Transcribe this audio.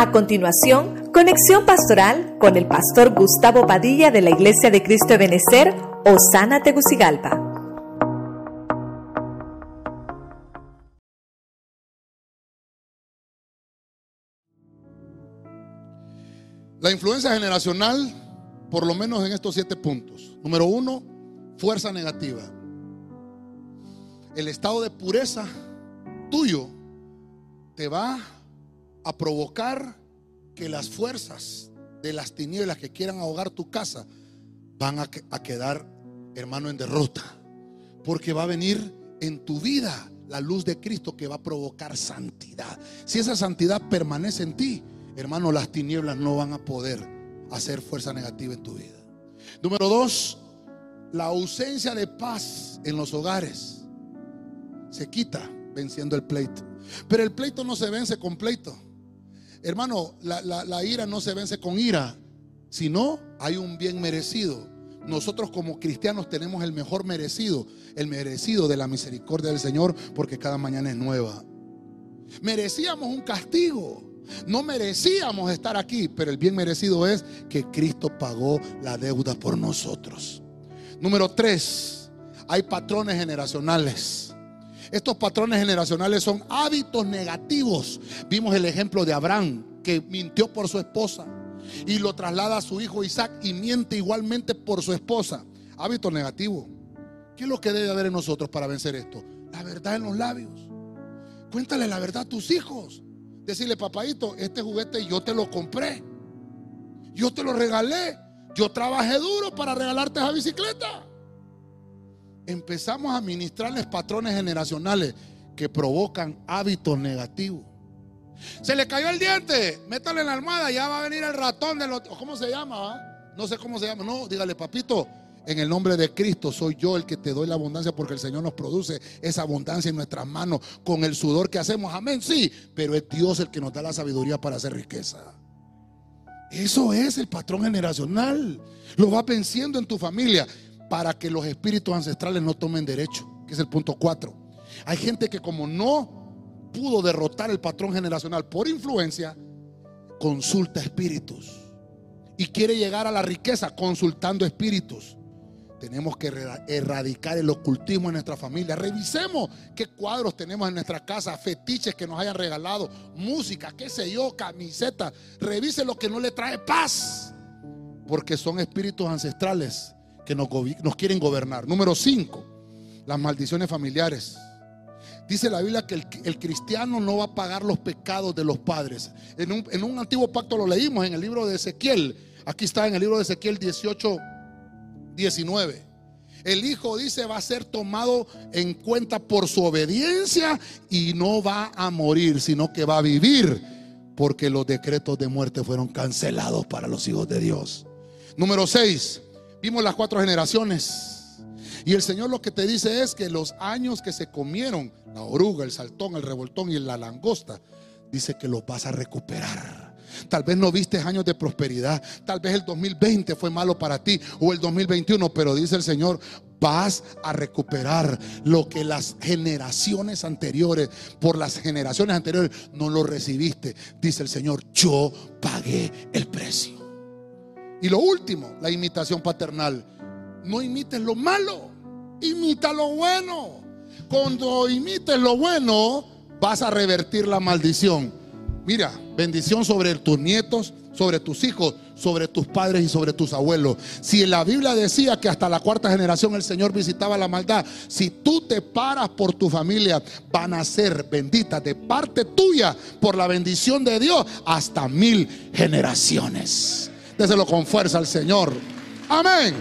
A continuación, conexión pastoral con el pastor Gustavo Padilla de la Iglesia de Cristo de Benecer, Osana Tegucigalpa. La influencia generacional, por lo menos en estos siete puntos. Número uno, fuerza negativa. El estado de pureza tuyo te va a provocar que las fuerzas de las tinieblas que quieran ahogar tu casa van a, quedar, hermano, en derrota. Porque va a venir en tu vida la luz de Cristo que va a provocar santidad. Si esa santidad permanece en ti, hermano, las tinieblas no van a poder hacer fuerza negativa en tu vida. Número dos, la ausencia de paz en los hogares se quita venciendo el pleito. Pero el pleito no se vence con pleito. Hermano, la, ira no se vence con ira, sino hay un bien merecido. Nosotros como cristianos tenemos el mejor merecido, el merecido de la misericordia del Señor, porque cada mañana es nueva. Merecíamos un castigo. No merecíamos estar aquí, pero el bien merecido es que Cristo pagó la deuda por nosotros. Número tres, hay patrones generacionales. Estos patrones generacionales son hábitos negativos. Vimos el ejemplo de Abraham, que mintió por su esposa y lo traslada a su hijo Isaac y miente igualmente por su esposa. Hábito negativo. ¿Qué es lo que debe haber en nosotros para vencer esto? La verdad en los labios. Cuéntale la verdad a tus hijos. Decirle, papadito, este juguete yo te lo compré. Yo te lo regalé. Yo trabajé duro para regalarte esa bicicleta empezamos a administrarles patrones generacionales que provocan hábitos negativos. Se le cayó el diente, métale en la almohada, ya va a venir el ratón de los... ¿Cómo se llama? Ah? No sé cómo se llama. No, dígale, papito, en el nombre de Cristo soy yo el que te doy la abundancia porque el Señor nos produce esa abundancia en nuestras manos con el sudor que hacemos. Amén, sí, pero es Dios el que nos da la sabiduría para hacer riqueza. Eso es el patrón generacional. Lo va venciendo en tu familia para que los espíritus ancestrales no tomen derecho, que es el punto 4. Hay gente que como no pudo derrotar el patrón generacional por influencia, consulta espíritus y quiere llegar a la riqueza consultando espíritus. Tenemos que erradicar el ocultismo en nuestra familia. Revisemos qué cuadros tenemos en nuestra casa, fetiches que nos hayan regalado, música, qué sé yo, camiseta. Revise lo que no le trae paz. Porque son espíritus ancestrales que nos, quieren gobernar. Número 5, las maldiciones familiares. Dice la Biblia que el, cristiano no va a pagar los pecados de los padres. En un, en un, antiguo pacto lo leímos en el libro de Ezequiel. Aquí está en el libro de Ezequiel 18, 19. El hijo dice va a ser tomado en cuenta por su obediencia y no va a morir, sino que va a vivir, porque los decretos de muerte fueron cancelados para los hijos de Dios. Número 6. Vimos las cuatro generaciones. Y el Señor lo que te dice es que los años que se comieron, la oruga, el saltón, el revoltón y la langosta, dice que los vas a recuperar. Tal vez no viste años de prosperidad. Tal vez el 2020 fue malo para ti o el 2021, pero dice el Señor, vas a recuperar lo que las generaciones anteriores, por las generaciones anteriores, no lo recibiste. Dice el Señor, yo pagué el precio. Y lo último, la imitación paternal. No imites lo malo, imita lo bueno. Cuando imites lo bueno, vas a revertir la maldición. Mira, bendición sobre tus nietos, sobre tus hijos, sobre tus padres y sobre tus abuelos. Si la Biblia decía que hasta la cuarta generación el Señor visitaba la maldad, si tú te paras por tu familia, van a ser benditas de parte tuya por la bendición de Dios hasta mil generaciones. Déselo con fuerza al Señor. Amén.